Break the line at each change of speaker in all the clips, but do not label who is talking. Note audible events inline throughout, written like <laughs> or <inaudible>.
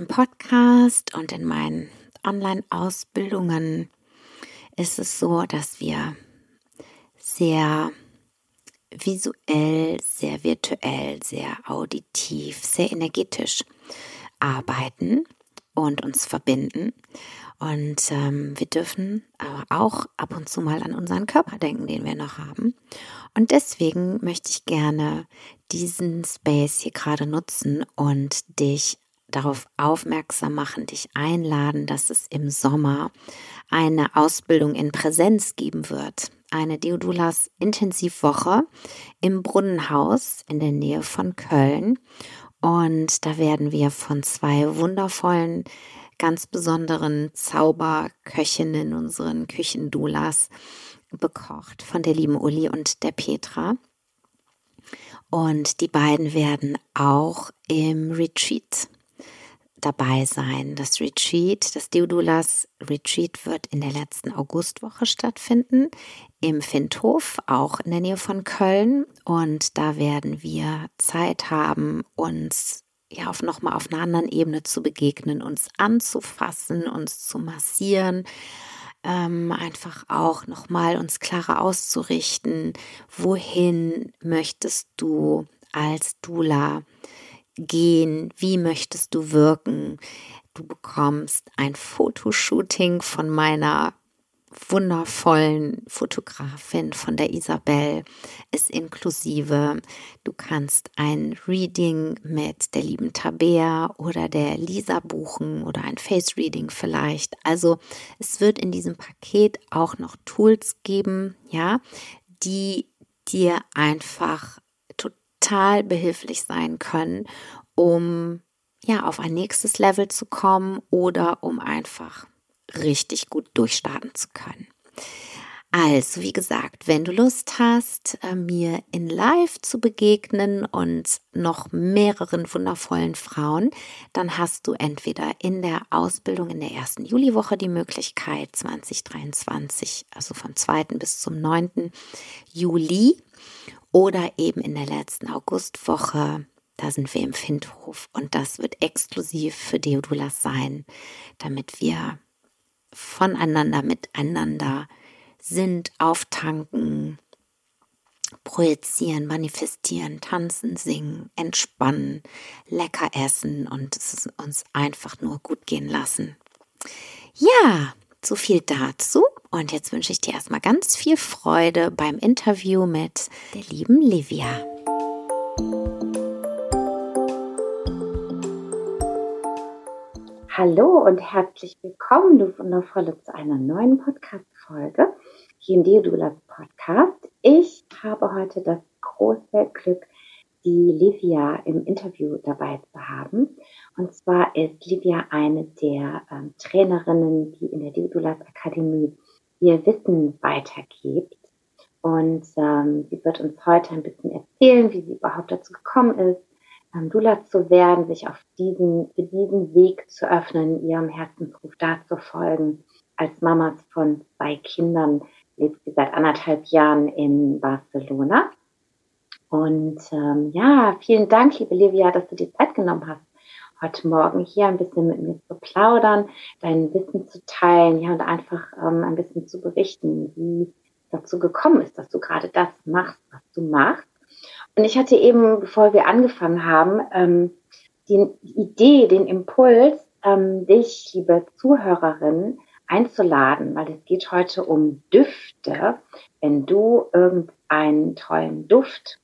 im Podcast und in meinen Online-Ausbildungen ist es so, dass wir sehr visuell, sehr virtuell, sehr auditiv, sehr energetisch arbeiten und uns verbinden. Und ähm, wir dürfen aber auch ab und zu mal an unseren Körper denken, den wir noch haben. Und deswegen möchte ich gerne diesen Space hier gerade nutzen und dich darauf aufmerksam machen, dich einladen, dass es im Sommer eine Ausbildung in Präsenz geben wird. Eine Deodulas Intensivwoche im Brunnenhaus in der Nähe von Köln. Und da werden wir von zwei wundervollen, ganz besonderen Zauberköchinnen, unseren Küchendulas, bekocht von der lieben Uli und der Petra. Und die beiden werden auch im Retreat dabei sein. Das Retreat, das Deodulas Retreat wird in der letzten Augustwoche stattfinden, im Findhof, auch in der Nähe von Köln. Und da werden wir Zeit haben, uns ja auf nochmal auf einer anderen Ebene zu begegnen, uns anzufassen, uns zu massieren, ähm, einfach auch nochmal uns klarer auszurichten, wohin möchtest du als Dula gehen? Wie möchtest du wirken? Du bekommst ein Fotoshooting von meiner wundervollen Fotografin von der Isabel ist inklusive. Du kannst ein Reading mit der lieben Tabea oder der Lisa buchen oder ein Face Reading vielleicht. Also es wird in diesem Paket auch noch Tools geben, ja, die dir einfach total behilflich sein können, um ja auf ein nächstes Level zu kommen oder um einfach richtig gut durchstarten zu können. Also, wie gesagt, wenn du Lust hast, äh, mir in Live zu begegnen und noch mehreren wundervollen Frauen, dann hast du entweder in der Ausbildung in der ersten Juliwoche die Möglichkeit 2023, also vom 2. bis zum 9. Juli oder eben in der letzten Augustwoche. Da sind wir im Findhof und das wird exklusiv für Deodulas sein, damit wir voneinander, miteinander sind, auftanken, projizieren, manifestieren, tanzen, singen, entspannen, lecker essen und es uns einfach nur gut gehen lassen. Ja, so viel dazu. Und jetzt wünsche ich dir erstmal ganz viel Freude beim Interview mit der lieben Livia.
Hallo und herzlich willkommen, du Wundervolle, zu einer neuen Podcast-Folge hier im Deodulas Podcast. Ich habe heute das große Glück, die Livia im Interview dabei zu haben. Und zwar ist Livia eine der ähm, Trainerinnen, die in der Deodulas Akademie ihr Wissen weitergibt. Und ähm, sie wird uns heute ein bisschen erzählen, wie sie überhaupt dazu gekommen ist, ähm, Dula zu werden, sich auf diesen, für diesen Weg zu öffnen, ihrem Herzensruf da zu folgen. Als Mama von zwei Kindern lebt sie seit anderthalb Jahren in Barcelona. Und ähm, ja, vielen Dank, liebe Livia, dass du dir Zeit genommen hast, heute Morgen hier ein bisschen mit mir zu plaudern, dein Wissen zu teilen, ja, und einfach ähm, ein bisschen zu berichten, wie dazu gekommen ist, dass du gerade das machst, was du machst. Und ich hatte eben, bevor wir angefangen haben, ähm, die Idee, den Impuls, ähm, dich, liebe Zuhörerin,
einzuladen, weil es geht heute um Düfte. Wenn du irgendeinen tollen Duft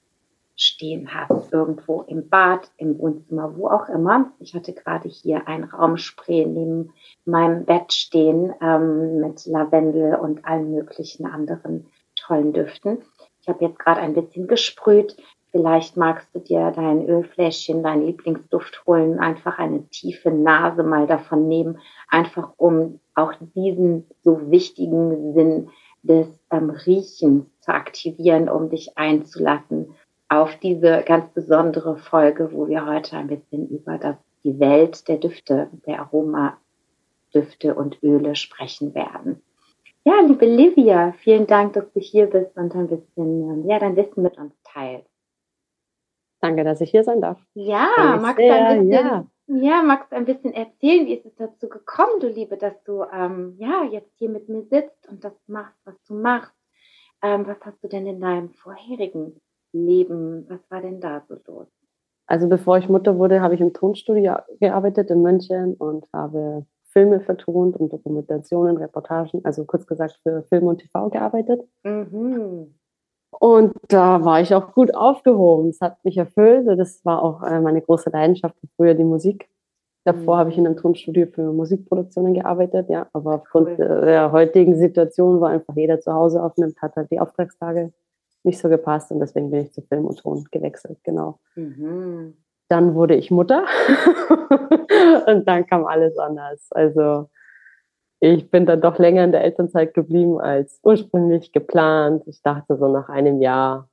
stehen hast, irgendwo im Bad, im Wohnzimmer, wo auch immer. Ich hatte gerade hier ein Raumspray neben meinem Bett stehen ähm, mit Lavendel und allen möglichen anderen tollen Düften. Ich habe jetzt gerade ein bisschen gesprüht. Vielleicht magst du dir dein Ölfläschchen, dein Lieblingsduft holen, einfach eine tiefe Nase mal davon nehmen, einfach um auch diesen so wichtigen Sinn des ähm, Riechens zu aktivieren, um dich einzulassen auf diese ganz besondere Folge, wo wir heute ein bisschen über das, die Welt der Düfte, der Aromadüfte und Öle sprechen werden. Ja, liebe Livia, vielen Dank, dass du hier bist und ein bisschen ähm, ja, dein Wissen mit uns teilst.
Danke, dass ich hier sein darf.
Ja, magst du ein bisschen, ja. ja. magst ein bisschen erzählen, wie ist es dazu gekommen, du Liebe, dass du ähm, ja jetzt hier mit mir sitzt und das machst, was du machst? Ähm, was hast du denn in deinem vorherigen Leben, was war denn da so los?
Also bevor ich Mutter wurde, habe ich im Tonstudio gearbeitet in München und habe Filme vertont und Dokumentationen, Reportagen, also kurz gesagt für Film und TV gearbeitet. Mhm. Und da war ich auch gut aufgehoben. Es hat mich erfüllt. Das war auch äh, meine große Leidenschaft früher die Musik. Davor mhm. habe ich in einem Tonstudio für Musikproduktionen gearbeitet, ja. Aber aufgrund cool. der heutigen Situation war einfach jeder zu Hause aufnimmt, hat halt die Auftragstage nicht so gepasst und deswegen bin ich zu Film und Ton gewechselt, genau. Mhm. Dann wurde ich Mutter <laughs> und dann kam alles anders. Also ich bin dann doch länger in der Elternzeit geblieben als ursprünglich geplant. Ich dachte so nach einem Jahr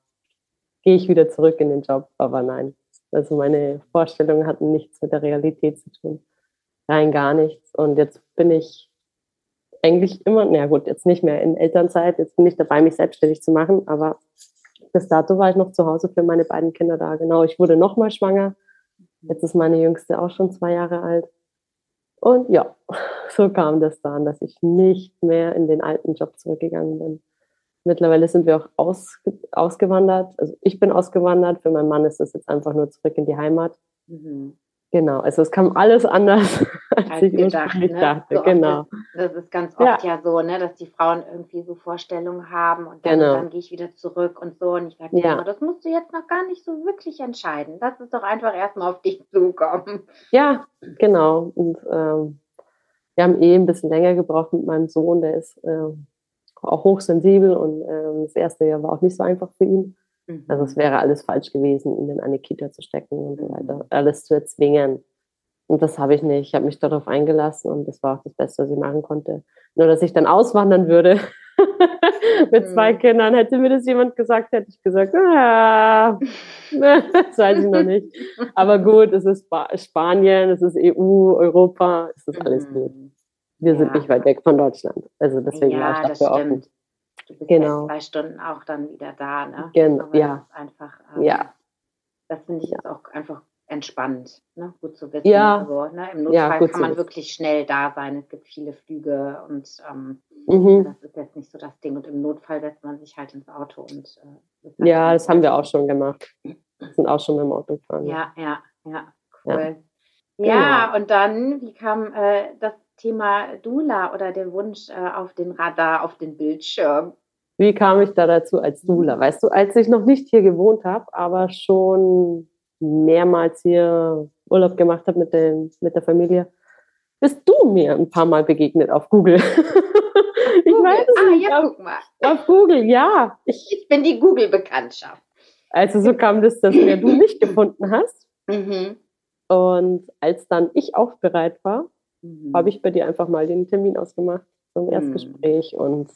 gehe ich wieder zurück in den Job, aber nein. Also meine Vorstellungen hatten nichts mit der Realität zu tun. Rein gar nichts. Und jetzt bin ich eigentlich immer, na gut, jetzt nicht mehr in Elternzeit, jetzt bin ich dabei, mich selbstständig zu machen, aber bis dato war ich noch zu Hause für meine beiden Kinder da. Genau, ich wurde nochmal schwanger. Jetzt ist meine Jüngste auch schon zwei Jahre alt. Und ja, <laughs> so kam das dann, dass ich nicht mehr in den alten Job zurückgegangen bin. Mittlerweile sind wir auch aus, ausgewandert. Also ich bin ausgewandert. Für meinen Mann ist es jetzt einfach nur zurück in die Heimat. Mhm. Genau, also es kam alles anders, <laughs> als, als ich gedacht, ne? dachte.
So
genau.
Ist, das ist ganz oft ja. ja. so, ne, dass die Frauen irgendwie so Vorstellungen haben und dann, genau. dann gehe ich wieder zurück und so. Und ich sage ja. das musst du jetzt noch gar nicht so wirklich entscheiden. Lass es doch einfach erstmal auf dich zukommen.
Ja, genau. Und ähm, wir haben eh ein bisschen länger gebraucht mit meinem Sohn, der ist äh, auch hochsensibel und äh, das erste Jahr war auch nicht so einfach für ihn. Mhm. Also es wäre alles falsch gewesen, ihn in eine Kita zu stecken und so weiter, mhm. alles zu erzwingen. Und das habe ich nicht. Ich habe mich darauf eingelassen und das war auch das Beste, was ich machen konnte. Nur, dass ich dann auswandern würde <laughs> mit zwei mhm. Kindern, hätte mir das jemand gesagt, hätte ich gesagt, ah, <laughs> das weiß ich noch nicht. Aber gut, es ist Spanien, es ist EU, Europa, es ist alles gut. Wir ja. sind nicht weit weg von Deutschland. Also deswegen ja, war ich dafür offen.
Du bist genau. zwei Stunden auch dann wieder da, ne?
Genau, ja.
einfach, ähm,
ja.
Das finde ich jetzt auch einfach entspannt, ne? gut zu wissen.
Ja.
Also, ne? Im Notfall ja, kann man wirklich schnell da sein. Es gibt viele Flüge und ähm, mhm. das ist jetzt nicht so das Ding. Und im Notfall setzt man sich halt ins Auto und
äh, Ja, das haben wir auch schon gemacht. Wir sind auch schon im Auto gefahren.
Ja, ja, ja, cool. Ja, ja genau. und dann, wie kam äh, das Thema Dula oder der Wunsch äh, auf den Radar, auf den Bildschirm?
Wie kam ich da dazu als Dula? Weißt du, als ich noch nicht hier gewohnt habe, aber schon mehrmals hier Urlaub gemacht habe mit, mit der Familie, bist du mir ein paar Mal begegnet auf Google. <laughs> ich
Google. weiß es ah, nicht. Ja, auf, guck mal.
Auf Google, ja.
Ich, <laughs> ich bin die Google-Bekanntschaft.
Also so kam das, dass mir du mich <laughs> gefunden hast. Mhm. Und als dann ich auch bereit war, mhm. habe ich bei dir einfach mal den Termin ausgemacht zum Erstgespräch. Mhm. Und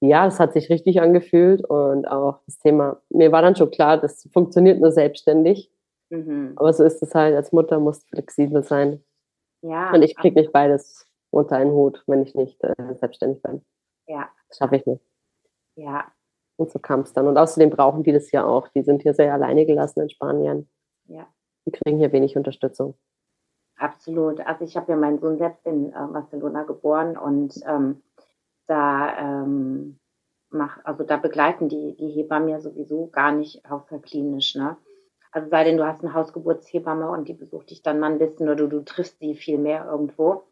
ja, es hat sich richtig angefühlt. Und auch das Thema, mir war dann schon klar, das funktioniert nur selbstständig. Mhm. Aber so ist es halt, als Mutter muss flexibel sein. Ja. Und ich kriege nicht beides unter einen Hut, wenn ich nicht äh, selbstständig bin.
Ja.
Das schaffe ich nicht.
Ja.
Und so kam es dann. Und außerdem brauchen die das ja auch. Die sind hier sehr alleine gelassen in Spanien.
Ja.
Die kriegen hier wenig Unterstützung.
Absolut. Also ich habe ja meinen Sohn selbst in äh, Barcelona geboren und ähm, da ähm, mach, also da begleiten die, die Hebammen ja sowieso gar nicht hausklinisch, ne? Also sei denn, du hast eine Hausgeburtshebamme und die besucht dich dann mal ein bisschen oder du, du triffst sie viel mehr irgendwo.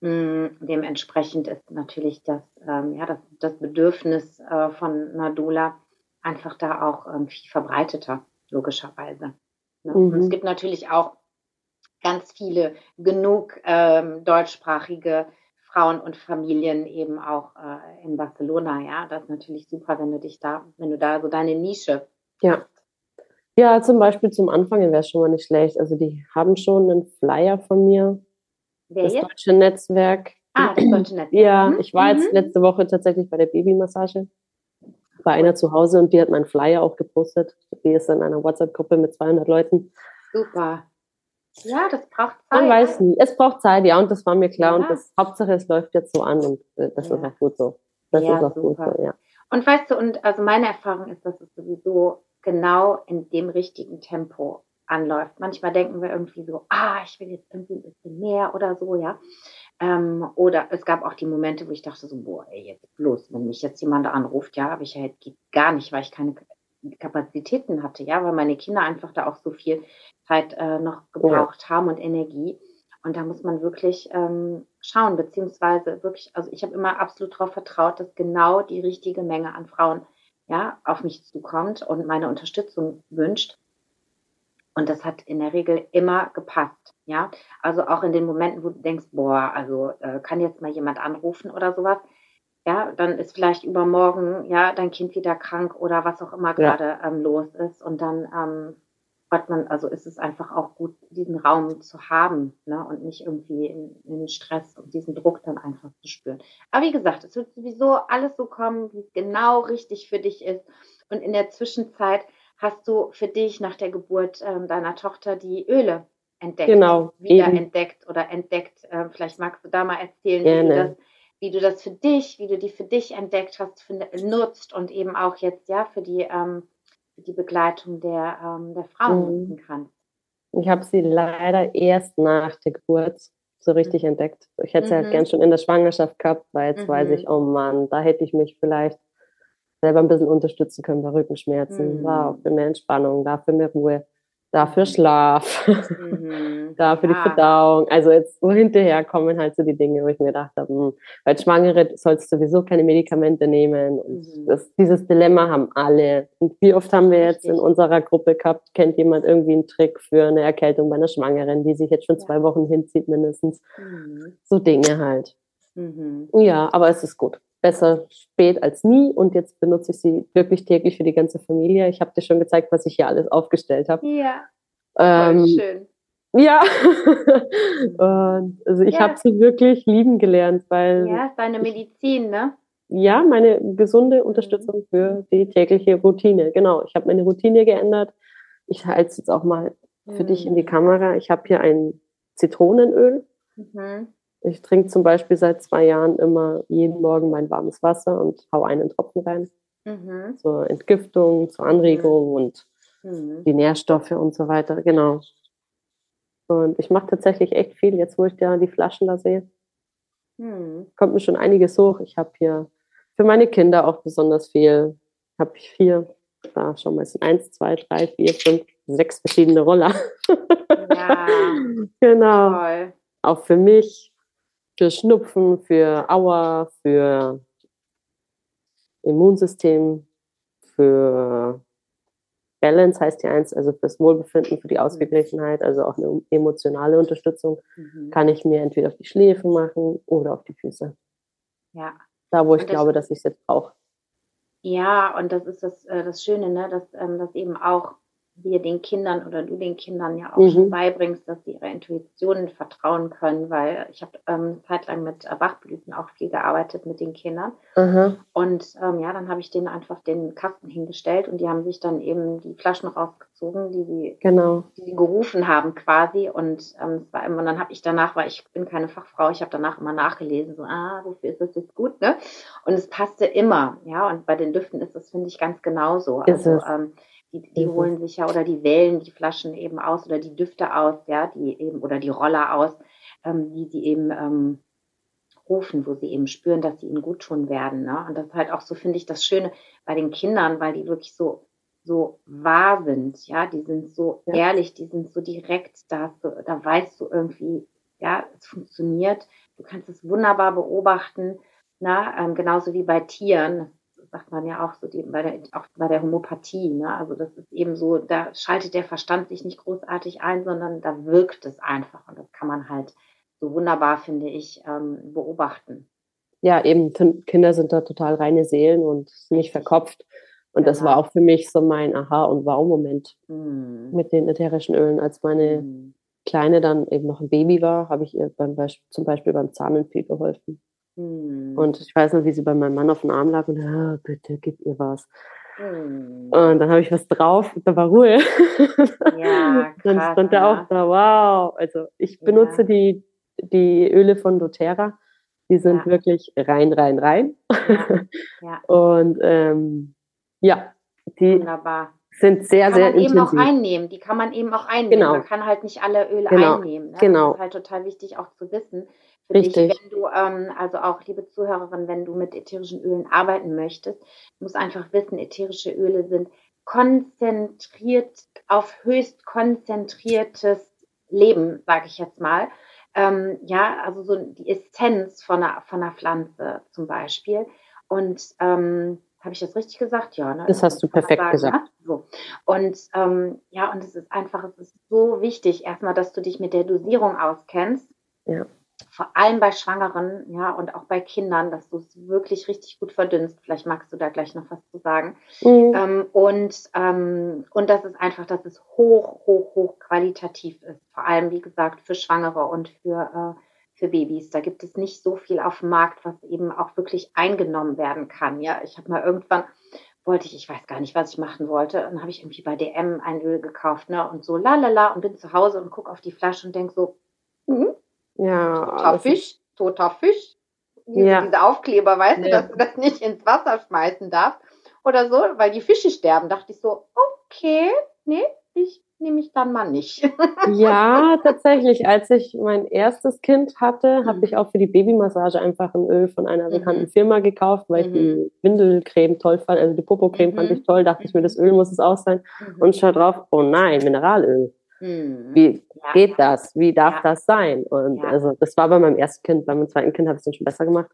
Mm, dementsprechend ist natürlich das, ähm, ja, das, das Bedürfnis äh, von Nadula einfach da auch ähm, viel verbreiteter, logischerweise. Ne? Mhm. es gibt natürlich auch ganz viele, genug ähm, deutschsprachige Frauen und Familien eben auch äh, in Barcelona. Ja, das ist natürlich super, wenn du dich da, wenn du da so deine Nische.
Ja. Ja, zum Beispiel zum Anfang wäre es schon mal nicht schlecht. Also die haben schon einen Flyer von mir Wer das jetzt? deutsche Netzwerk.
Ah, das <clears throat> deutsche Netzwerk.
Ja, mhm. ich war jetzt mhm. letzte Woche tatsächlich bei der Babymassage bei einer zu Hause und die hat meinen Flyer auch gepostet. Die ist in einer WhatsApp-Gruppe mit 200 Leuten.
Super. Ja, das braucht
Zeit. Man weiß nie. Es braucht Zeit, ja, und das war mir klar. Ja. Und das Hauptsache, es läuft jetzt so an und äh, das ja. ist auch gut so. Das ja, ist auch super. gut so, ja.
Und weißt du, und also meine Erfahrung ist, dass es sowieso genau in dem richtigen Tempo anläuft. Manchmal denken wir irgendwie so, ah, ich will jetzt irgendwie ein bisschen mehr oder so, ja. Ähm, oder es gab auch die Momente, wo ich dachte so, boah, ey, jetzt bloß, wenn mich jetzt jemand anruft, ja, habe ich ja jetzt gar nicht, weil ich keine Kapazitäten hatte, ja, weil meine Kinder einfach da auch so viel Zeit äh, noch gebraucht ja. haben und Energie. Und da muss man wirklich ähm, schauen, beziehungsweise wirklich, also ich habe immer absolut darauf vertraut, dass genau die richtige Menge an Frauen ja auf mich zukommt und meine Unterstützung wünscht. Und das hat in der Regel immer gepasst. Ja, also auch in den Momenten, wo du denkst, boah, also äh, kann jetzt mal jemand anrufen oder sowas. Ja, dann ist vielleicht übermorgen ja dein Kind wieder krank oder was auch immer gerade ja. ähm, los ist. Und dann ähm, hat man, also ist es einfach auch gut, diesen Raum zu haben ne? und nicht irgendwie in, in Stress und diesen Druck dann einfach zu spüren. Aber wie gesagt, es wird sowieso alles so kommen, wie es genau richtig für dich ist. Und in der Zwischenzeit hast du für dich nach der Geburt ähm, deiner Tochter die Öle entdeckt,
genau,
wieder eben. entdeckt oder entdeckt. Ähm, vielleicht magst du da mal erzählen, wie du, das, wie du das für dich, wie du die für dich entdeckt hast, für, nutzt und eben auch jetzt ja für die, ähm, die Begleitung der, ähm, der Frauen mhm. nutzen kannst.
Ich habe sie leider erst nach der Geburt so richtig mhm. entdeckt. Ich hätte sie halt mhm. gern schon in der Schwangerschaft gehabt, weil jetzt weiß ich, mhm. oh Mann, da hätte ich mich vielleicht selber ein bisschen unterstützen können bei Rückenschmerzen, mhm. da für mehr Entspannung, da für mehr Ruhe, da für Schlaf, mhm. <laughs> da für ja. die Verdauung. Also jetzt so hinterher kommen halt so die Dinge, wo ich mir gedacht habe, hm, weil Schwangere sollst sowieso keine Medikamente nehmen. Und mhm. das, dieses Dilemma haben alle. Und wie oft haben wir jetzt in unserer Gruppe gehabt, kennt jemand irgendwie einen Trick für eine Erkältung bei einer Schwangeren, die sich jetzt schon zwei Wochen hinzieht mindestens. Mhm. So Dinge halt. Mhm. Ja, aber es ist gut besser spät als nie und jetzt benutze ich sie wirklich täglich für die ganze Familie. Ich habe dir schon gezeigt, was ich hier alles aufgestellt habe.
Ja. Ähm, schön.
Ja, <laughs> und also ich ja. habe sie wirklich lieben gelernt, weil.
Ja, ist deine Medizin, ne?
Ja, meine gesunde Unterstützung für die tägliche Routine. Genau, ich habe meine Routine geändert. Ich halte es jetzt auch mal für mhm. dich in die Kamera. Ich habe hier ein Zitronenöl. Mhm. Ich trinke zum Beispiel seit zwei Jahren immer jeden Morgen mein warmes Wasser und hau einen Tropfen rein. Mhm. Zur Entgiftung, zur Anregung mhm. und mhm. die Nährstoffe und so weiter. Genau. Und ich mache tatsächlich echt viel, jetzt wo ich da die Flaschen da sehe. Mhm. Kommt mir schon einiges hoch. Ich habe hier für meine Kinder auch besonders viel. Habe ich vier, da schon mal, sind eins, zwei, drei, vier, fünf, sechs verschiedene Roller. Ja. <laughs> genau. Toll. Auch für mich, für Schnupfen, für Aua, für Immunsystem, für Balance heißt ja eins, also fürs Wohlbefinden, für die Ausgeglichenheit, also auch eine emotionale Unterstützung, mhm. kann ich mir entweder auf die Schläfe machen oder auf die Füße.
Ja.
Da, wo ich das, glaube, dass ich es jetzt brauche.
Ja, und das ist das, äh, das Schöne, ne? dass, ähm, dass eben auch wir den Kindern oder du den Kindern ja auch mhm. schon beibringst, dass sie ihrer Intuition vertrauen können, weil ich habe ähm, zeitlang mit äh, Bachblüten auch viel gearbeitet mit den Kindern. Mhm. Und ähm, ja, dann habe ich denen einfach den Kasten hingestellt und die haben sich dann eben die Flaschen rausgezogen, die sie,
genau.
die sie gerufen haben quasi. Und ähm, es war immer, dann habe ich danach, weil ich bin keine Fachfrau, ich habe danach immer nachgelesen, so, ah, wofür ist das jetzt gut, ne? Und es passte immer, ja. Und bei den Düften ist das, finde ich, ganz genauso.
Ist also,
ähm, die, die holen sich ja oder die wählen die Flaschen eben aus oder die Düfte aus, ja, die eben oder die Roller aus, ähm, die sie eben ähm, rufen, wo sie eben spüren, dass sie ihnen gut tun werden. Ne? Und das ist halt auch so, finde ich, das Schöne bei den Kindern, weil die wirklich so so wahr sind, ja, die sind so ja. ehrlich, die sind so direkt, da, du, da weißt du irgendwie, ja, es funktioniert, du kannst es wunderbar beobachten, na, ähm, genauso wie bei Tieren. Sagt man ja auch so, die, bei der, auch bei der Homöopathie. Ne? Also das ist eben so, da schaltet der Verstand sich nicht großartig ein, sondern da wirkt es einfach. Und das kann man halt so wunderbar, finde ich, ähm, beobachten.
Ja, eben, Kinder sind da total reine Seelen und nicht verkopft. Und genau. das war auch für mich so mein Aha- und Wow-Moment mhm. mit den ätherischen Ölen. Als meine mhm. Kleine dann eben noch ein Baby war, habe ich ihr beim Beispiel, zum Beispiel beim Zahnentfee geholfen. Mhm. Und ich weiß noch, wie sie bei meinem Mann auf dem Arm lag und, ah, bitte, gib ihr was. Mhm. Und dann habe ich was drauf und da war Ruhe. <laughs> Ja, krass, dann stand er auch da, wow. Also ich benutze ja. die, die Öle von doTERRA. Die sind ja. wirklich rein, rein, rein. Ja. <laughs> und ähm, ja, die Wunderbar. sind sehr,
die
sehr
intensiv. Die kann man eben auch einnehmen. Die kann man eben auch einnehmen. Genau. Man kann halt nicht alle Öle genau. einnehmen. Ne? Genau. Das ist halt total wichtig auch zu wissen. Für Richtig. dich, wenn du, ähm, also auch liebe Zuhörerin, wenn du mit ätherischen Ölen arbeiten möchtest, musst einfach wissen, ätherische Öle sind konzentriert auf höchst konzentriertes Leben, sage ich jetzt mal. Ähm, ja, also so die Essenz von einer, von einer Pflanze zum Beispiel. Und ähm, habe ich das richtig gesagt? Ja,
ne? Das hast du perfekt sagen, gesagt. Ne?
So. Und ähm, ja, und es ist einfach, es ist so wichtig, erstmal, dass du dich mit der Dosierung auskennst. Ja. Vor allem bei Schwangeren, ja, und auch bei Kindern, dass du es wirklich richtig gut verdünnst. Vielleicht magst du da gleich noch was zu sagen. Mhm. Ähm, und, ähm, und das ist einfach, dass es hoch, hoch, hoch qualitativ ist. Vor allem, wie gesagt, für Schwangere und für äh, für Babys. Da gibt es nicht so viel auf dem Markt, was eben auch wirklich eingenommen werden kann. Ja, ich habe mal irgendwann wollte ich, ich weiß gar nicht, was ich machen wollte, dann habe ich irgendwie bei DM ein Öl gekauft, ne, und so la la la und bin zu Hause und gucke auf die Flasche und denke so, hm, ja, toter Fisch, toter Fisch. Diese, ja. diese Aufkleber, weißt ja. du, dass du das nicht ins Wasser schmeißen darfst oder so, weil die Fische sterben. Dachte ich so, okay, nee, ich nehme ich dann mal nicht. <laughs>
ja, tatsächlich. Als ich mein erstes Kind hatte, mhm. habe ich auch für die Babymassage einfach ein Öl von einer mhm. bekannten mhm. Firma gekauft, weil mhm. ich die Windelcreme toll fand, also die Popocreme fand mhm. ich toll, dachte ich mir, das Öl muss es auch sein. Mhm. Und schaue drauf, oh nein, Mineralöl. Wie ja, geht das? Wie darf ja. das sein? Und ja. also das war bei meinem ersten Kind, bei meinem zweiten Kind habe ich es dann schon besser gemacht.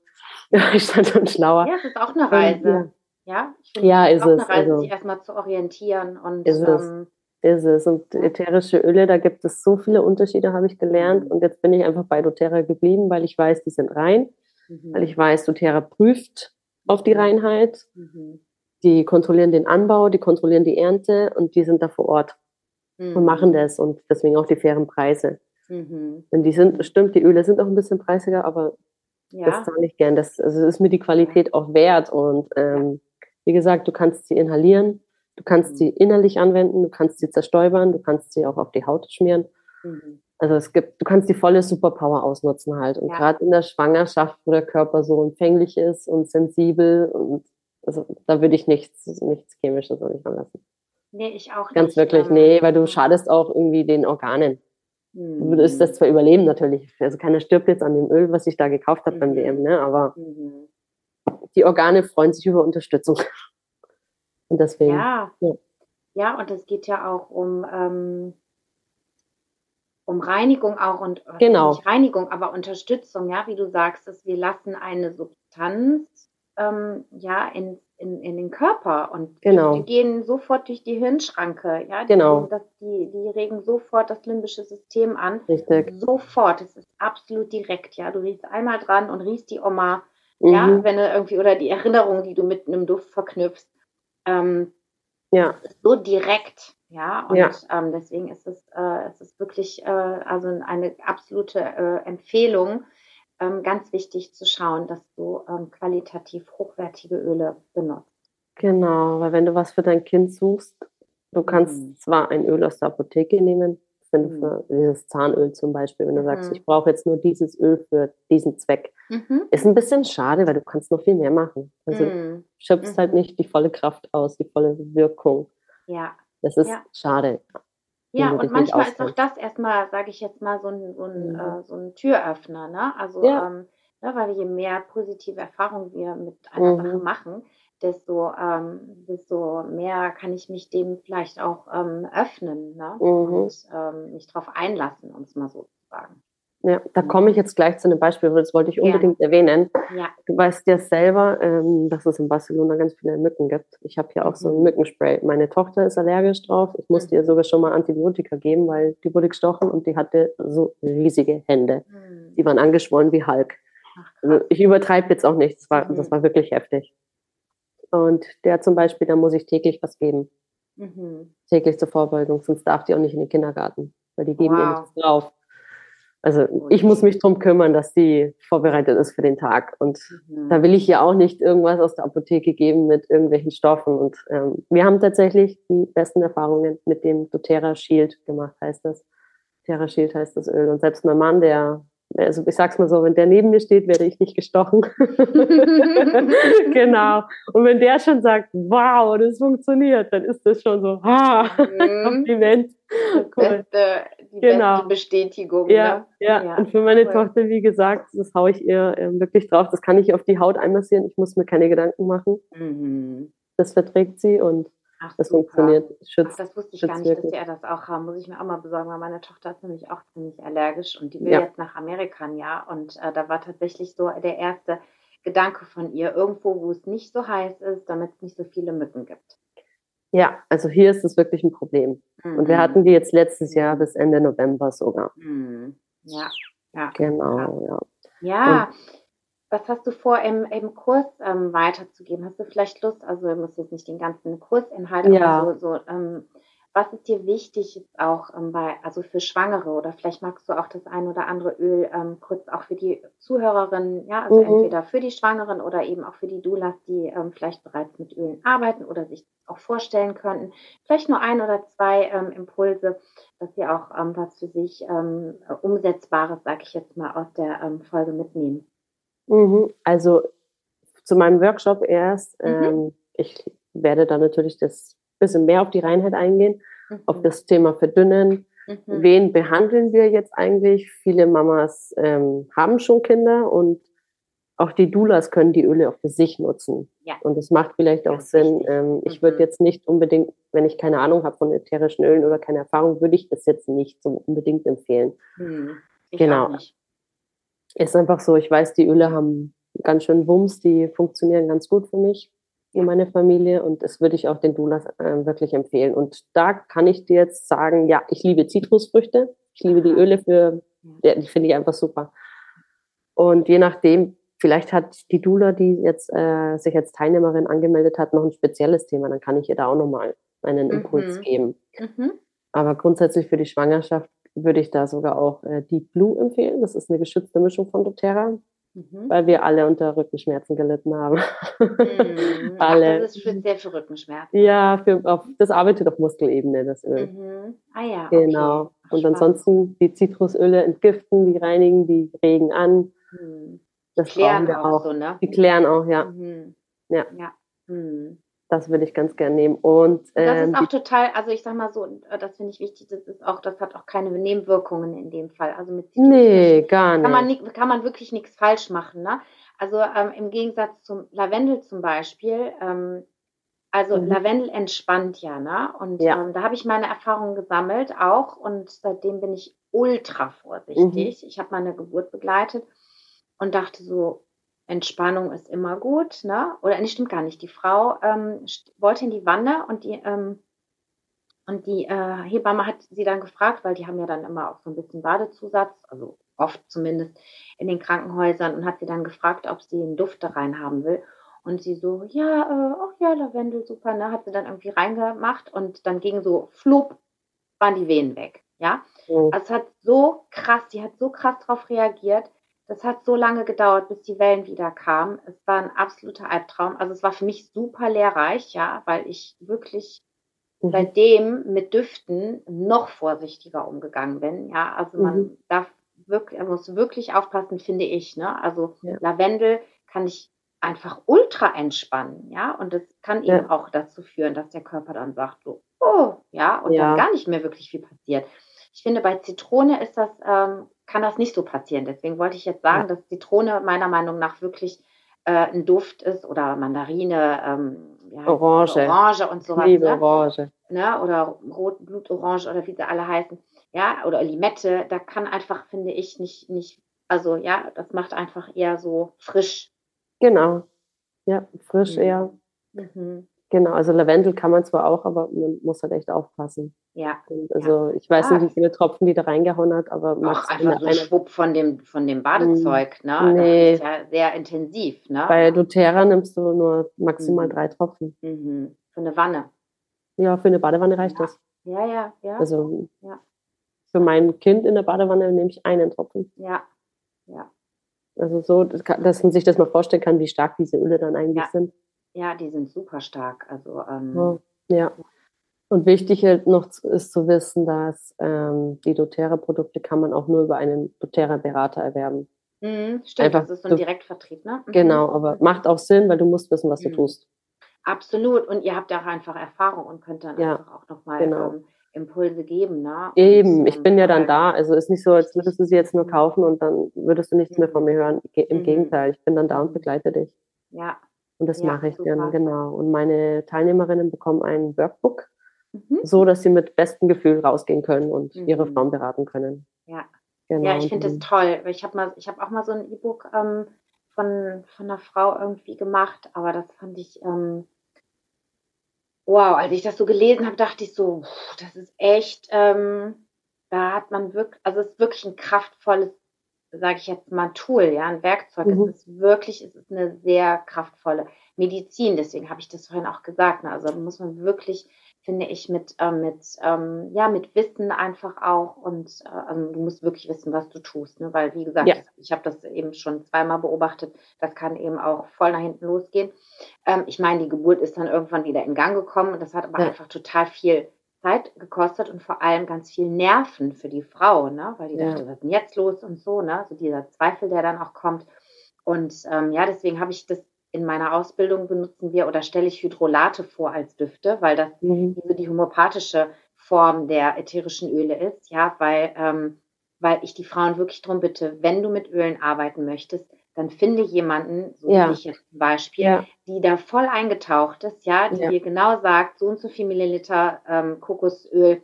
<laughs> ich stand schon schlauer.
Ja, das ist auch eine Reise.
Ja, ich finde, ja, ist, ist es.
Eine Reise, also, sich erstmal zu orientieren und ist
ähm, ist es. Und ätherische Öle, da gibt es so viele Unterschiede, habe ich gelernt. Mhm. Und jetzt bin ich einfach bei doTERRA geblieben, weil ich weiß, die sind rein. Mhm. Weil ich weiß, doTERRA prüft auf die Reinheit. Mhm. Die kontrollieren den Anbau, die kontrollieren die Ernte und die sind da vor Ort mhm. und machen das. Und deswegen auch die fairen Preise. Mhm. Und die sind, stimmt, die Öle sind auch ein bisschen preisiger, aber ja. das zahle ich gern. Das, also ist mir die Qualität auch wert. Und ähm, wie gesagt, du kannst sie inhalieren Du kannst sie innerlich anwenden, du kannst sie zerstäubern, du kannst sie auch auf die Haut schmieren. Mhm. Also es gibt, du kannst die volle Superpower ausnutzen halt. Und ja. gerade in der Schwangerschaft, wo der Körper so empfänglich ist und sensibel und also da würde ich nichts, nichts Chemisches an mich anlassen.
Nee, ich auch
Ganz nicht. wirklich, ähm, nee, weil du schadest auch irgendwie den Organen. Mhm. Du würdest das zwar überleben natürlich. Also keiner stirbt jetzt an dem Öl, was ich da gekauft habe mhm. beim DM, ne? Aber mhm. die Organe freuen sich über Unterstützung. <laughs> Und deswegen.
Ja. ja. Ja, und es geht ja auch um, ähm, um Reinigung auch und
äh, genau.
nicht Reinigung, aber Unterstützung, ja, wie du sagst, dass wir lassen eine Substanz ähm, ja in, in, in den Körper und
genau.
die, gehen sofort durch die Hirnschranke, ja,
die, genau.
das, die, die regen sofort das limbische System an.
Richtig.
Sofort, es ist absolut direkt, ja. Du riechst einmal dran und riechst die Oma, mhm. ja, wenn du irgendwie, oder die Erinnerung, die du mit einem Duft verknüpfst ähm, ja. so direkt. Ja, und ja. Ähm, deswegen ist es, äh, es ist wirklich äh, also eine absolute äh, Empfehlung, ähm, ganz wichtig zu schauen, dass du ähm, qualitativ hochwertige Öle benutzt.
Genau, weil wenn du was für dein Kind suchst, du kannst mhm. zwar ein Öl aus der Apotheke nehmen, wenn du mhm. für dieses Zahnöl zum Beispiel, wenn du mhm. sagst, ich brauche jetzt nur dieses Öl für diesen Zweck, mhm. ist ein bisschen schade, weil du kannst noch viel mehr machen. Also mhm. schöpfst halt mhm. nicht die volle Kraft aus, die volle Wirkung.
Ja.
Das ist
ja.
schade.
Ja, und manchmal ist auch das erstmal, sage ich jetzt mal, so ein, so ein, mhm. äh, so ein Türöffner, ne? Also, ja. ähm, ne, weil je mehr positive Erfahrungen wir mit einer Sache machen, desto, ähm, desto mehr kann ich mich dem vielleicht auch ähm, öffnen ne? Mhm. und ähm, mich darauf einlassen, um es mal so zu sagen.
Ja, da komme ich jetzt gleich zu einem Beispiel, das wollte ich unbedingt ja. erwähnen.
Ja.
Du weißt ja selber, ähm, dass es in Barcelona ganz viele Mücken gibt. Ich habe hier auch so ein mhm. Mückenspray. Meine Tochter ist allergisch drauf. Ich musste ihr mhm. sogar schon mal Antibiotika geben, weil die wurde gestochen und die hatte so riesige Hände. Mhm. Die waren angeschwollen wie Hulk. Also ich übertreibe jetzt auch nicht. Das war, das war wirklich heftig. Und der zum Beispiel, da muss ich täglich was geben. Mhm. Täglich zur Vorbeugung, sonst darf die auch nicht in den Kindergarten, weil die geben wow. ihr nichts drauf. Also ich muss mich drum kümmern, dass die vorbereitet ist für den Tag. Und mhm. da will ich ihr auch nicht irgendwas aus der Apotheke geben mit irgendwelchen Stoffen. Und ähm, wir haben tatsächlich die besten Erfahrungen mit dem doTERRA Shield gemacht, heißt das. Terra Shield heißt das Öl. Und selbst mein Mann, der also ich sag's mal so, wenn der neben mir steht, werde ich nicht gestochen. <laughs> genau. Und wenn der schon sagt, wow, das funktioniert, dann ist das schon so, ha, mhm. Kompliment.
Cool. Beste, die genau. beste Bestätigung.
Ja, ne? ja, ja. Und für meine cool. Tochter, wie gesagt, das haue ich ihr äh, wirklich drauf. Das kann ich auf die Haut einmassieren. Ich muss mir keine Gedanken machen. Mhm. Das verträgt sie und Ach, das super. funktioniert.
Schützt, Ach, das wusste ich gar nicht, wirklich. dass er das auch haben. Muss ich mir auch mal besorgen, weil meine Tochter ist nämlich auch ziemlich allergisch und die will ja. jetzt nach Amerika Jahr. Und äh, da war tatsächlich so der erste Gedanke von ihr, irgendwo, wo es nicht so heiß ist, damit es nicht so viele Mücken gibt.
Ja, also hier ist es wirklich ein Problem. Mhm. Und wir mhm. hatten die jetzt letztes Jahr bis Ende November sogar.
Mhm. Ja, ja.
Genau, ja.
Ja, und was hast du vor, im, im Kurs ähm, weiterzugeben? Hast du vielleicht Lust, also du musst jetzt nicht den ganzen Kursinhalt, ja. aber so, so ähm, was ist dir wichtig auch ähm, bei, also für Schwangere oder vielleicht magst du auch das ein oder andere Öl ähm, kurz auch für die Zuhörerinnen, ja, also mhm. entweder für die Schwangeren oder eben auch für die Doulas, die ähm, vielleicht bereits mit Ölen arbeiten oder sich auch vorstellen könnten. Vielleicht nur ein oder zwei ähm, Impulse, dass sie auch ähm, was für sich ähm, umsetzbares, sag ich jetzt mal, aus der ähm, Folge mitnehmen.
Mhm. Also zu meinem Workshop erst. Mhm. Ähm, ich werde da natürlich das bisschen mehr auf die Reinheit eingehen, mhm. auf das Thema Verdünnen. Mhm. Wen behandeln wir jetzt eigentlich? Viele Mamas ähm, haben schon Kinder und auch die Doulas können die Öle auch für sich nutzen. Ja. Und es macht vielleicht auch Sinn. Ähm, ich würde mhm. jetzt nicht unbedingt, wenn ich keine Ahnung habe von ätherischen Ölen oder keine Erfahrung, würde ich das jetzt nicht so unbedingt empfehlen.
Mhm.
genau ist einfach so, ich weiß, die Öle haben ganz schön Wumms, die funktionieren ganz gut für mich und meine Familie und das würde ich auch den Doulas äh, wirklich empfehlen. Und da kann ich dir jetzt sagen, ja, ich liebe Zitrusfrüchte, ich liebe die Öle für, ja, die finde ich einfach super. Und je nachdem, vielleicht hat die Dula, die jetzt äh, sich als Teilnehmerin angemeldet hat, noch ein spezielles Thema, dann kann ich ihr da auch nochmal einen Impuls mhm. geben. Mhm. Aber grundsätzlich für die Schwangerschaft würde ich da sogar auch äh, Deep Blue empfehlen. Das ist eine geschützte Mischung von doTERRA, mhm. weil wir alle unter Rückenschmerzen gelitten haben.
Mhm. <laughs> alle. Ach, das ist speziell für Rückenschmerzen.
Ja, für, auf, das arbeitet auf Muskelebene, das Öl.
Mhm. Ah ja.
Genau. Okay. Ach, Und ansonsten die Zitrusöle entgiften, die reinigen, die regen an.
Mhm. Das klären wir auch, auch. So, ne?
Die klären auch, ja.
Mhm.
Ja.
ja.
Das würde ich ganz gerne nehmen. Und,
ähm, das ist auch total, also ich sag mal so, äh, das finde ich wichtig, das ist auch, das hat auch keine Nebenwirkungen in dem Fall. Also mit
Zitrus nee, gar nicht.
Kann man, kann man wirklich nichts falsch machen. Ne? Also ähm, im Gegensatz zum Lavendel zum Beispiel, ähm, also mhm. Lavendel entspannt ja, ne? Und ja. Ähm, da habe ich meine Erfahrungen gesammelt auch und seitdem bin ich ultra vorsichtig. Mhm. Ich habe meine Geburt begleitet und dachte so, Entspannung ist immer gut, ne? Oder nee, stimmt gar nicht. Die Frau ähm, wollte in die Wanne und die ähm, und die äh, Hebamme hat sie dann gefragt, weil die haben ja dann immer auch so ein bisschen Badezusatz, also oft zumindest in den Krankenhäusern, und hat sie dann gefragt, ob sie einen Duft da rein haben will. Und sie so, ja, äh, ach ja, Lavendel, super, ne? Hat sie dann irgendwie reingemacht und dann ging so, flupp, waren die Venen weg. Ja, mhm. also es hat so krass, die hat so krass drauf reagiert. Das hat so lange gedauert, bis die Wellen wieder kamen. Es war ein absoluter Albtraum. Also es war für mich super lehrreich, ja, weil ich wirklich mhm. seitdem mit Düften noch vorsichtiger umgegangen bin. Ja, also man mhm. darf wirklich, man muss wirklich aufpassen, finde ich. Ne? Also ja. Lavendel kann ich einfach ultra entspannen, ja, und das kann ja. eben auch dazu führen, dass der Körper dann sagt, so, oh, ja, und ja. dann gar nicht mehr wirklich viel passiert. Ich finde, bei Zitrone ist das ähm, kann das nicht so passieren. Deswegen wollte ich jetzt sagen, ja. dass Zitrone meiner Meinung nach wirklich äh, ein Duft ist oder Mandarine, ähm, ja,
Orange.
Orange und sowas.
Liebe
ne?
Orange.
Ne? Oder Rotblutorange oder wie sie alle heißen. Ja, oder Limette, da kann einfach, finde ich, nicht, nicht, also ja, das macht einfach eher so frisch.
Genau. Ja, frisch
Mhm.
eher.
Mhm.
Genau, also Lavendel kann man zwar auch, aber man muss halt echt aufpassen.
Ja,
Und also ich weiß
Ja.
nicht, wie viele Tropfen die da reingehauen hat, aber
auch einfach so ein
eine,
Schwupp von dem, von dem Badezeug, ne?
Nee.
Das ist ja sehr intensiv, ne?
bei doTERRA nimmst du nur maximal
Mhm.
drei Tropfen.
Mhm. Für eine Wanne.
Ja, für eine Badewanne reicht
Ja.
das.
Ja, ja, ja.
Also
Ja.
für mein Kind in der Badewanne nehme ich einen Tropfen.
ja, ja.
Also so, dass man sich das mal vorstellen kann, wie stark diese Öle dann eigentlich
Ja.
sind.
Ja, die sind super stark. Also, ähm,
Ja. Und wichtig halt noch ist zu wissen, dass ähm, die doTERRA-Produkte kann man auch nur über einen doTERRA-Berater erwerben.
mhm, stimmt,
Einfach
das ist so ein Direktvertrieb, ne? Mhm.
Genau, aber macht auch Sinn, weil du musst wissen, was du
Mhm.
tust.
Absolut. Und ihr habt ja auch einfach Erfahrung und könnt dann
Ja,
einfach auch nochmal
genau.
ähm, Impulse geben, ne?
Eben,
Und,
ich
ähm,
bin ja dann da. Also ist nicht so, als würdest du sie jetzt nur kaufen und dann würdest du nichts mehr von mir hören. Im
Mhm.
Gegenteil, ich bin dann da und begleite dich.
Ja.
Und das
Ja,
mache ich
super.
dann, genau. Und meine Teilnehmerinnen bekommen ein Workbook,
Mhm.
so dass sie mit bestem Gefühl rausgehen können und ihre
Mhm.
Frauen beraten können.
Ja.
Genau.
Ja, ich finde das toll. Ich habe habe auch mal so ein E-Book ähm, von, von einer Frau irgendwie gemacht, aber das fand ich, ähm, wow, als ich das so gelesen habe, dachte ich so, das ist echt, ähm, da hat man wirklich, also es ist wirklich ein kraftvolles, sage ich jetzt mal, Tool, ja, ein Werkzeug.
Mhm.
Es ist wirklich, es ist eine sehr kraftvolle Medizin, deswegen habe ich das vorhin auch gesagt. Ne? Also muss man wirklich finde ich, mit, ähm, mit, ähm, ja, mit Wissen einfach auch. Und äh, also du musst wirklich wissen, was du tust. Ne? Weil, wie gesagt,
Ja.
ich habe das eben schon zweimal beobachtet. Das kann eben auch voll nach hinten losgehen. Ähm, ich meine, die Geburt ist dann irgendwann wieder in Gang gekommen. Und das hat aber
Ja.
einfach total viel Zeit gekostet und vor allem ganz viel Nerven für die Frau, ne? Weil die
Ja.
dachte, was ist denn jetzt los und so, ne? So dieser Zweifel, der dann auch kommt. Und ähm, ja, deswegen habe ich das in meiner Ausbildung benutzen wir oder stelle ich Hydrolate vor als Düfte, weil das
Mhm.
diese die homöopathische Form der ätherischen Öle ist, ja, weil, ähm, weil ich die Frauen wirklich darum bitte, wenn du mit Ölen arbeiten möchtest, dann finde jemanden, so
Ja.
wie ich jetzt zum Beispiel,
Ja.
die da voll eingetaucht ist, ja, die
Ja.
dir genau sagt, so und so viel Milliliter ähm, Kokosöl,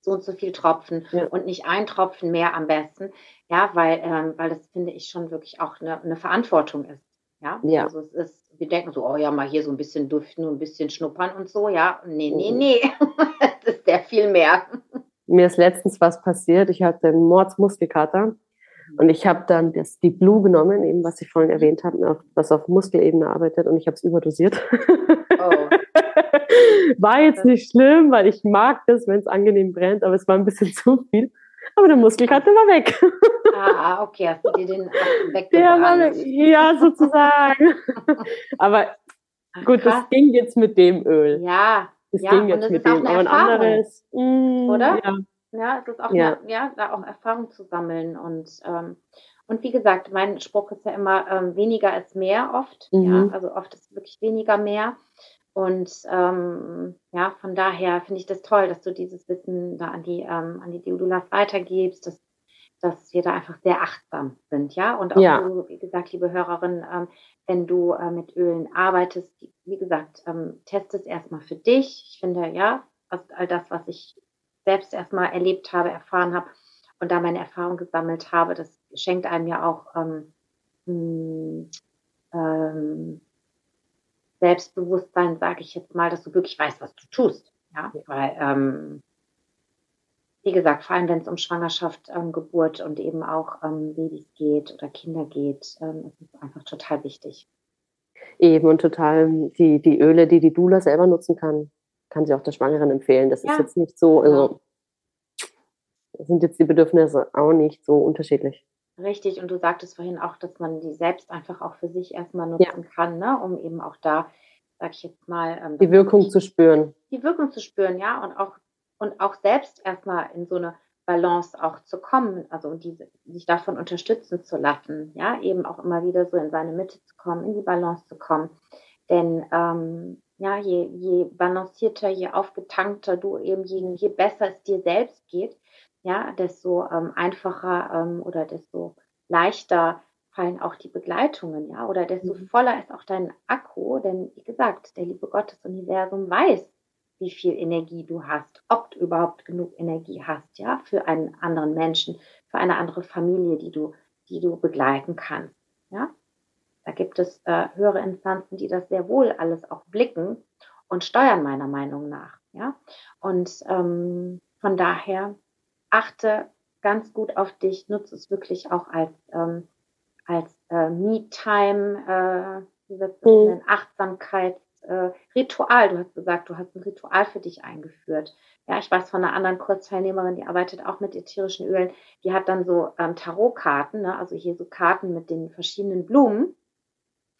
so und so viel Tropfen
Ja.
und nicht ein Tropfen mehr am besten, ja, weil, ähm, weil das finde ich schon wirklich auch eine, eine Verantwortung ist. Ja?
Ja.
also es ist, wir denken so, oh ja, mal hier so ein bisschen duften und ein bisschen schnuppern und so, ja, nee, nee,
Mhm.
nee, <laughs> das ist sehr viel mehr.
Mir ist letztens was passiert. Ich hatte einen Mordsmuskelkater und ich habe dann das, die Blue genommen, eben was ich vorhin erwähnt habe, was auf Muskelebene arbeitet und ich habe es überdosiert.
Oh. <laughs>
War jetzt nicht schlimm, weil ich mag das, wenn es angenehm brennt, aber es war ein bisschen <laughs> zu viel. Aber der Muskelkater war weg.
Ah, okay, hast du dir den <laughs> weggebrannt?
weg. Ja, sozusagen. aber gut,
krass.
das ging jetzt mit dem Öl.
Ja,
Das
ja,
ging jetzt mit dem. Aber ein anderes. mm,
Oder?
Ja.
Ja, es ist auch,
Ja.
Eine, ja, da auch Erfahrung zu sammeln und, ähm, und wie gesagt, mein Spruch ist ja immer, ähm, weniger ist mehr oft,
Mhm.
ja, also oft ist wirklich weniger mehr. Und ähm, ja, von daher finde ich das toll, dass du dieses Wissen da an die, ähm, an die Deodulas weitergibst, dass, dass wir da einfach sehr achtsam sind, ja. Und auch
Ja.
du, wie gesagt, liebe Hörerin, ähm, wenn du äh, mit Ölen arbeitest, wie gesagt, ähm, test es erstmal für dich. Ich finde, ja, all das, was ich selbst erstmal erlebt habe, erfahren habe und da meine Erfahrung gesammelt habe, das schenkt einem ja auch ähm, mh, ähm, Selbstbewusstsein, sage ich jetzt mal, dass du wirklich weißt, was du tust. Ja, weil, ähm, wie gesagt, vor allem wenn es um Schwangerschaft, ähm, Geburt und eben auch ähm, Babys geht oder Kinder geht, ähm, ist es einfach total wichtig.
Eben und total die, die Öle, die die Dula selber nutzen kann, kann sie auch der Schwangeren empfehlen. Das
Ja.
ist jetzt nicht so,
Genau.
also sind jetzt die Bedürfnisse auch nicht so unterschiedlich.
Richtig, und du sagtest vorhin auch, dass man die selbst einfach auch für sich erstmal nutzen kann, ne? um eben auch da, sag ich jetzt mal, ähm,
Die Wirkung zu spüren.
die Wirkung zu spüren, ja, und auch, und auch selbst erstmal in so eine Balance auch zu kommen, also diese, sich davon unterstützen zu lassen, ja, eben auch immer wieder so in seine Mitte zu kommen, in die Balance zu kommen. Denn ähm, ja, je, je balancierter, je aufgetankter du eben, je, je besser es dir selbst geht, ja, desto ähm, einfacher ähm, oder desto leichter fallen auch die Begleitungen, ja, oder desto mhm. voller ist auch dein Akku, denn wie gesagt, der liebe Gott, das Universum weiß, wie viel Energie du hast, ob du überhaupt genug Energie hast, ja, für einen anderen Menschen, für eine andere Familie, die du, die du begleiten kannst, ja. Da gibt es äh, höhere Instanzen, die das sehr wohl alles auch blicken und steuern meiner Meinung nach, ja. Und ähm, von daher achte ganz gut auf dich, nutze es wirklich auch als ähm, als äh, Me-Time, äh, wie wird das mhm. Achtsamkeit, äh, Ritual. Du hast gesagt, du hast ein Ritual für dich eingeführt. Ja, ich weiß von einer anderen Kurzteilnehmerin, die arbeitet auch mit ätherischen Ölen. Die hat dann so ähm, Tarotkarten, ne? also hier so Karten mit den verschiedenen Blumen.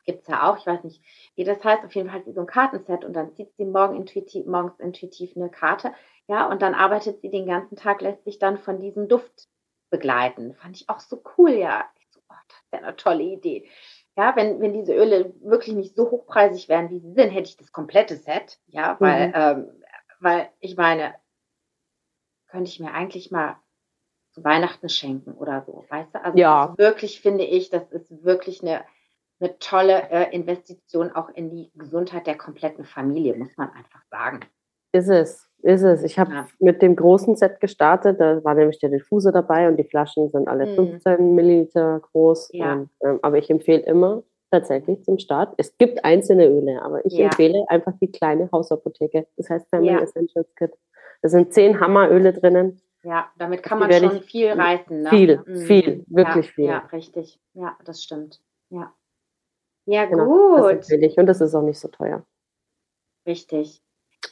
Gibt's ja auch, ich weiß nicht, wie das heißt. Auf jeden Fall hat sie so ein Kartenset und dann zieht sie morgen intuitiv, morgens intuitiv eine Karte. Ja, und dann arbeitet sie den ganzen Tag, lässt sich dann von diesem Duft begleiten. Fand ich auch so cool, ja. Ich so, oh, das wäre eine tolle Idee. Ja, wenn, wenn diese Öle wirklich nicht so hochpreisig wären, wie sie sind, hätte ich das komplette Set. Ja, weil, mhm. ähm, weil ich meine, könnte ich mir eigentlich mal zu Weihnachten schenken oder so, weißt du? Also ja. wirklich finde ich, das ist wirklich eine, eine tolle äh, Investition auch in die Gesundheit der kompletten Familie, muss man einfach sagen.
Ist es, ist es. Ich habe ja. mit dem großen Set gestartet, da war nämlich der Diffuser dabei und die Flaschen sind alle 15 mhm. Milliliter groß. Ja. Und, ähm, aber ich empfehle immer tatsächlich zum Start. Es gibt einzelne Öle, aber ich ja. empfehle einfach die kleine Hausapotheke. Das heißt Family ja. Essentials Kit. Da sind zehn Hammeröle drinnen.
Ja, damit kann man schon viel reißen.
Ne? Viel, mhm. viel, wirklich viel.
Ja, richtig. Ja, das stimmt. Ja. Ja,
genau, gut. Das empfehle ich und das ist auch nicht so teuer.
Richtig.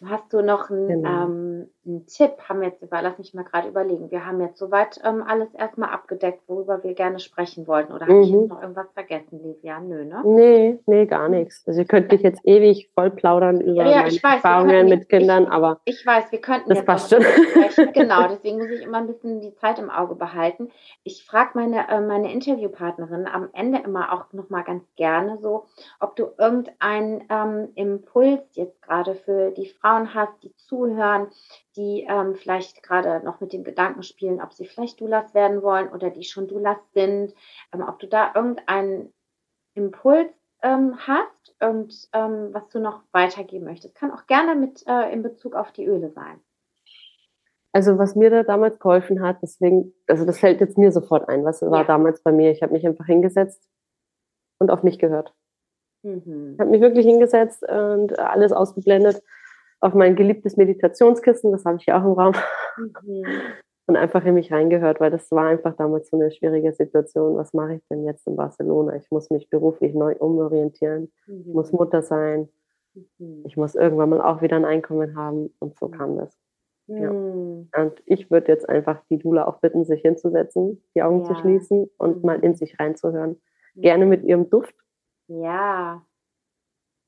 Hast du noch einen, genau. ähm, einen Tipp? Haben wir jetzt über, lass mich mal gerade überlegen. Wir haben jetzt soweit ähm, alles erstmal abgedeckt, worüber wir gerne sprechen wollten. Oder mhm. habe ich jetzt noch irgendwas vergessen, Livia? Nö, ne?
Nee, nee, gar nichts. Also ihr könnt dich jetzt ewig voll plaudern über ja, meine weiß, Erfahrungen mit Kindern,
ich,
aber
ich weiß, wir könnten
das passt schon. <laughs>
genau, deswegen muss ich immer ein bisschen die Zeit im Auge behalten. Ich frage meine, äh, meine Interviewpartnerin am Ende immer auch nochmal ganz gerne so, ob du irgendeinen ähm, Impuls jetzt gerade für die Frauen hast, die zuhören, die ähm, vielleicht gerade noch mit dem Gedanken spielen, ob sie vielleicht Dulas werden wollen oder die schon Dulas sind, ähm, ob du da irgendeinen Impuls ähm, hast und ähm, was du noch weitergeben möchtest. Kann auch gerne mit äh, in Bezug auf die Öle sein.
Also was mir da damals geholfen hat, deswegen, also das fällt jetzt mir sofort ein, was war ja. damals bei mir. Ich habe mich einfach hingesetzt und auf mich gehört. Mhm. Ich habe mich wirklich hingesetzt und alles ausgeblendet auf mein geliebtes Meditationskissen, das habe ich ja auch im Raum, mhm. <laughs> und einfach in mich reingehört, weil das war einfach damals so eine schwierige Situation. Was mache ich denn jetzt in Barcelona? Ich muss mich beruflich neu umorientieren, mhm. muss Mutter sein, mhm. ich muss irgendwann mal auch wieder ein Einkommen haben und so kam das. Ja. Mhm. Und ich würde jetzt einfach die Dula auch bitten, sich hinzusetzen, die Augen ja. zu schließen und mal in mhm. sich reinzuhören. Gerne mit ihrem Duft.
Ja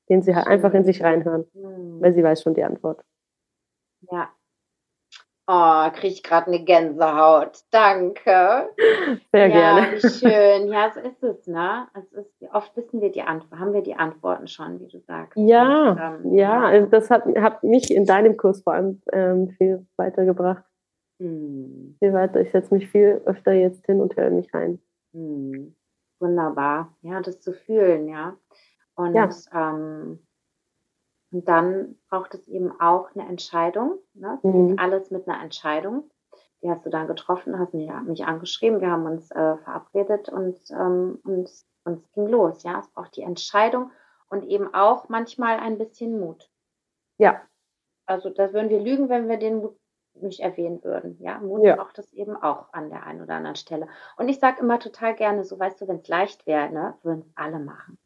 den sie halt einfach in sich reinhören, mhm. weil sie weiß schon die Antwort.
Ja. Oh, kriege ich gerade eine Gänsehaut. Danke.
Sehr ja,
gerne. Wie schön. Ja, so ist es, ne? Es ist, oft wissen wir die Antworten, haben wir die Antworten schon, wie du sagst.
Ja, Und, ähm, ja, also das hat, hat mich in deinem Kurs vor allem ähm, viel weitergebracht. Mhm. Viel weiter. Ich setze mich viel öfter jetzt hin und höre mich rein.
Mhm. Wunderbar. Ja, das zu fühlen, ja. Und, ja. ähm, und dann braucht es eben auch eine Entscheidung. Ne? Mhm. Alles mit einer Entscheidung. Die hast du dann getroffen, hast mich, mich angeschrieben, wir haben uns äh, verabredet und, ähm, und, und es ging los. Ja, es braucht die Entscheidung und eben auch manchmal ein bisschen Mut.
Ja.
Also da würden wir lügen, wenn wir den Mut nicht erwähnen würden. Ja, Mut ja. braucht es eben auch an der einen oder anderen Stelle. Und ich sage immer total gerne, so weißt du, wenn es leicht wäre, ne, würden es alle machen.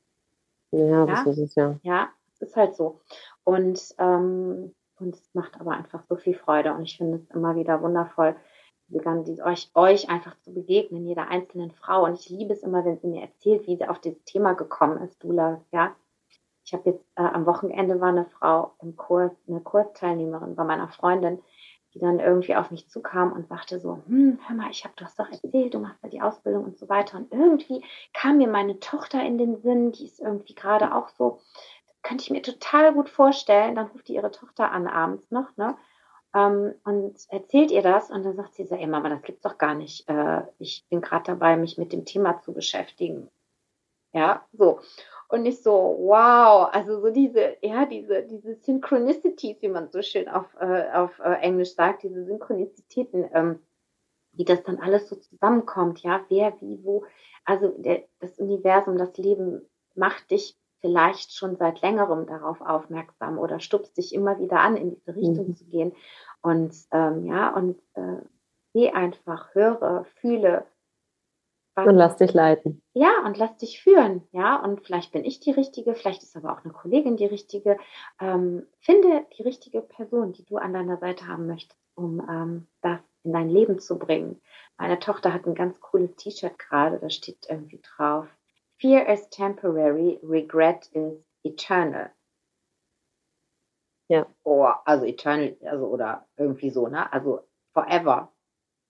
Ja, das ist es ja.
Ja, ist halt so. Und, ähm, und es macht aber einfach so viel Freude. Und ich finde es immer wieder wundervoll, die, euch, euch einfach zu begegnen, jeder einzelnen Frau. Und ich liebe es immer, wenn sie mir erzählt, wie sie auf dieses Thema gekommen ist, Dula. Ja, ich habe jetzt äh, am Wochenende war eine Frau im Kurs, eine Kursteilnehmerin bei meiner Freundin, die dann irgendwie auf mich zukam und sagte so, hm, hör mal, ich habe du hast doch erzählt, du machst ja die Ausbildung und so weiter. Und irgendwie kam mir meine Tochter in den Sinn, die ist irgendwie gerade auch so, könnte ich mir total gut vorstellen. Dann ruft die ihre Tochter an abends noch, ne? Ähm, und erzählt ihr das und dann sagt sie so, ey Mama, das gibt's doch gar nicht. Äh, ich bin gerade dabei, mich mit dem Thema zu beschäftigen. Ja, so. Und nicht so, wow, also so diese, ja, diese, diese Synchronicities, wie man so schön auf, äh, auf äh, Englisch sagt, diese Synchronizitäten, ähm, wie das dann alles so zusammenkommt, ja, wer, wie, wo. Also der, das Universum, das Leben macht dich vielleicht schon seit längerem darauf aufmerksam oder stupst dich immer wieder an, in diese Richtung mhm. zu gehen. Und ähm, ja, und äh, geh einfach, höre, fühle.
Und lass dich leiten.
Ja, und lass dich führen. Ja, und vielleicht bin ich die Richtige, vielleicht ist aber auch eine Kollegin die Richtige. Ähm, finde die richtige Person, die du an deiner Seite haben möchtest, um ähm, das in dein Leben zu bringen. Meine Tochter hat ein ganz cooles T-Shirt gerade, da steht irgendwie drauf. Fear is temporary, regret is eternal. Ja. Oh, also eternal, also oder irgendwie so, ne? Also forever.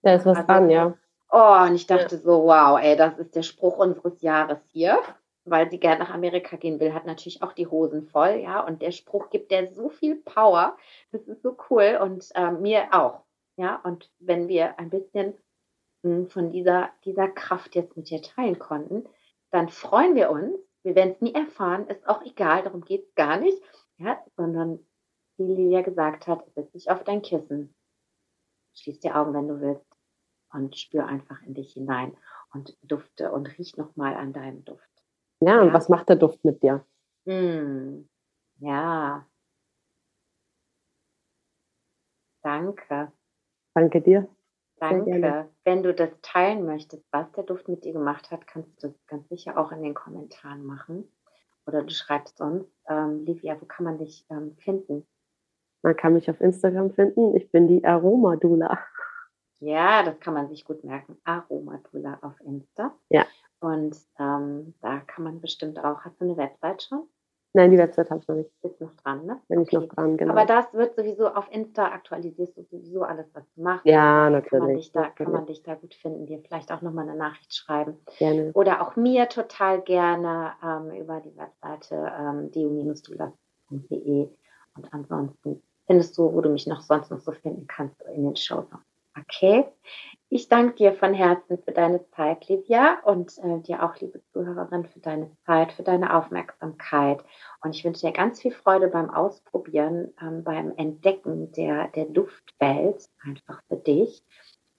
Da ist was also, dran, ja.
Oh, und ich dachte ja. so, wow, ey, das ist der Spruch unseres Jahres hier, weil sie gerne nach Amerika gehen will, hat natürlich auch die Hosen voll, ja, und der Spruch gibt der so viel Power, das ist so cool und äh, mir auch, ja, und wenn wir ein bisschen mh, hm, von dieser, dieser Kraft jetzt mit dir teilen konnten, dann freuen wir uns. Wir werden es nie erfahren, ist auch egal, darum geht es gar nicht, ja, sondern wie Lilia gesagt hat, setz dich auf dein Kissen, schließ die Augen, wenn du willst und spür einfach in dich hinein und dufte und riech nochmal an deinem Duft.
Ja, ja, und was macht der Duft mit dir?
Hm. Ja. Danke.
Danke dir.
Danke. Wenn du das teilen möchtest, was der Duft mit dir gemacht hat, kannst du das ganz sicher auch in den Kommentaren machen. Oder du schreibst uns, ähm, Livia, wo kann man dich ähm, finden?
Man kann mich auf Instagram finden. Ich bin die Aromadula.
Ja, das kann man sich gut merken. Aromadula auf Insta.
Ja.
Und ähm, da kann man bestimmt auch. Hast du eine Website schon?
Nein, die Website habe ich noch nicht.
Ist noch dran, ne?
Bin okay. ich noch dran, genau.
Aber das wird sowieso auf Insta aktualisierst du sowieso alles, was du machst.
Ja, natürlich.
Kann man dich da, kann man dich da gut finden, dir vielleicht auch nochmal eine Nachricht schreiben.
Gerne.
Oder auch mir total gerne ähm, über die Webseite ähm, dio-dulas.de. Und ansonsten findest du, wo du mich noch sonst noch so finden kannst in den Show Notes. Okay. Ich danke dir von Herzen für deine Zeit, Livia, und äh, dir auch, liebe Zuhörerin, für deine Zeit, für deine Aufmerksamkeit. Und ich wünsche dir ganz viel Freude beim Ausprobieren, ähm, beim Entdecken der, der Duftwelt, einfach für dich.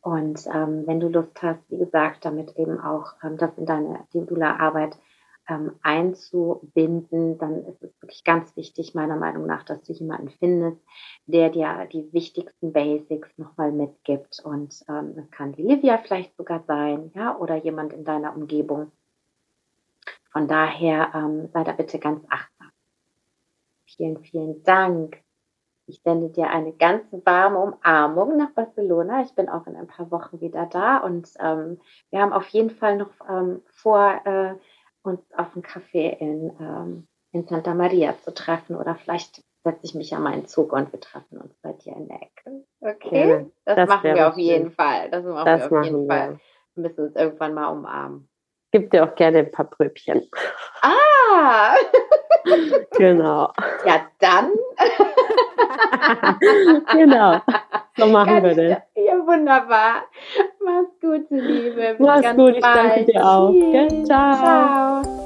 Und ähm, wenn du Lust hast, wie gesagt, damit eben auch ähm, das in deine Dindula-Arbeit ähm, einzubinden, dann ist es wirklich ganz wichtig, meiner Meinung nach, dass du jemanden findest, der dir die wichtigsten Basics nochmal mitgibt. Und ähm, das kann die Livia vielleicht sogar sein, ja, oder jemand in deiner Umgebung. Von daher ähm, sei da bitte ganz achtsam. Vielen, vielen Dank. Ich sende dir eine ganz warme Umarmung nach Barcelona. Ich bin auch in ein paar Wochen wieder da und ähm, wir haben auf jeden Fall noch ähm, vor, äh, uns auf einen Kaffee in, ähm, in Santa Maria zu treffen oder vielleicht setze ich mich an meinen Zug und wir treffen uns bei dir in der Ecke. Okay? Ja, das, das, machen wir auf jeden schön. Fall. Das machen das wir auf jeden wir. Fall. Wir müssen uns irgendwann mal umarmen.
Gib dir auch gerne ein paar Pröbchen.
Ah! <laughs> <laughs>
genau.
Ja, dann. <laughs>
genau. So machen wir das.
Ja, wunderbar. Mach's gut, Liebe.
Bis Mach's gut, ich danke dir auch. Ciao. Ciao.